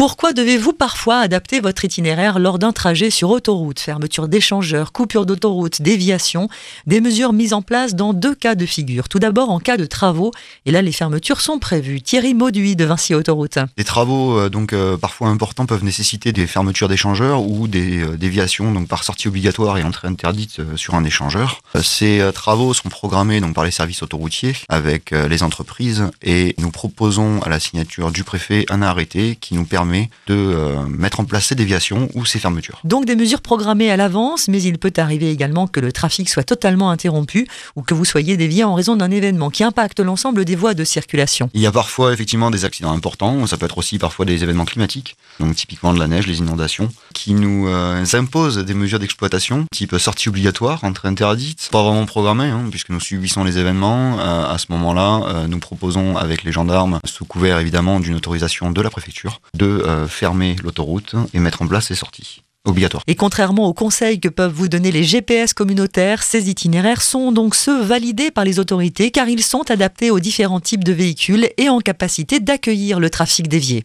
Pourquoi devez-vous parfois adapter votre itinéraire lors d'un trajet sur autoroute? Fermeture d'échangeurs, coupure d'autoroute, déviation, des mesures mises en place dans deux cas de figure. Tout d'abord en cas de travaux, et là les fermetures sont prévues. Thierry Mauduit de Vinci Autoroute. Les travaux euh, donc euh, parfois importants peuvent nécessiter des fermetures d'échangeurs ou des euh, déviations donc par sortie obligatoire et entrée interdite sur un échangeur. Ces travaux sont programmés donc par les services autoroutiers avec les entreprises et nous proposons à la signature du préfet un arrêté qui nous permet de euh, mettre en place ces déviations ou ces fermetures. Donc des mesures programmées à l'avance, mais il peut arriver également que le trafic soit totalement interrompu ou que vous soyez dévié en raison d'un événement qui impacte l'ensemble des voies de circulation. Il y a parfois effectivement des accidents importants, ça peut être aussi parfois des événements climatiques, donc typiquement de la neige, les inondations, qui nous euh, imposent des mesures d'exploitation, type sortie obligatoire, entrée interdite, pas vraiment programmée, hein, puisque nous subissons les événements. Euh, à ce moment-là, nous proposons avec les gendarmes, sous couvert évidemment d'une autorisation de la préfecture, de euh, fermer l'autoroute et mettre en place ces sorties. Obligatoire. Et contrairement aux conseils que peuvent vous donner les GPS communautaires, ces itinéraires sont donc ceux validés par les autorités car ils sont adaptés aux différents types de véhicules et en capacité d'accueillir le trafic dévié.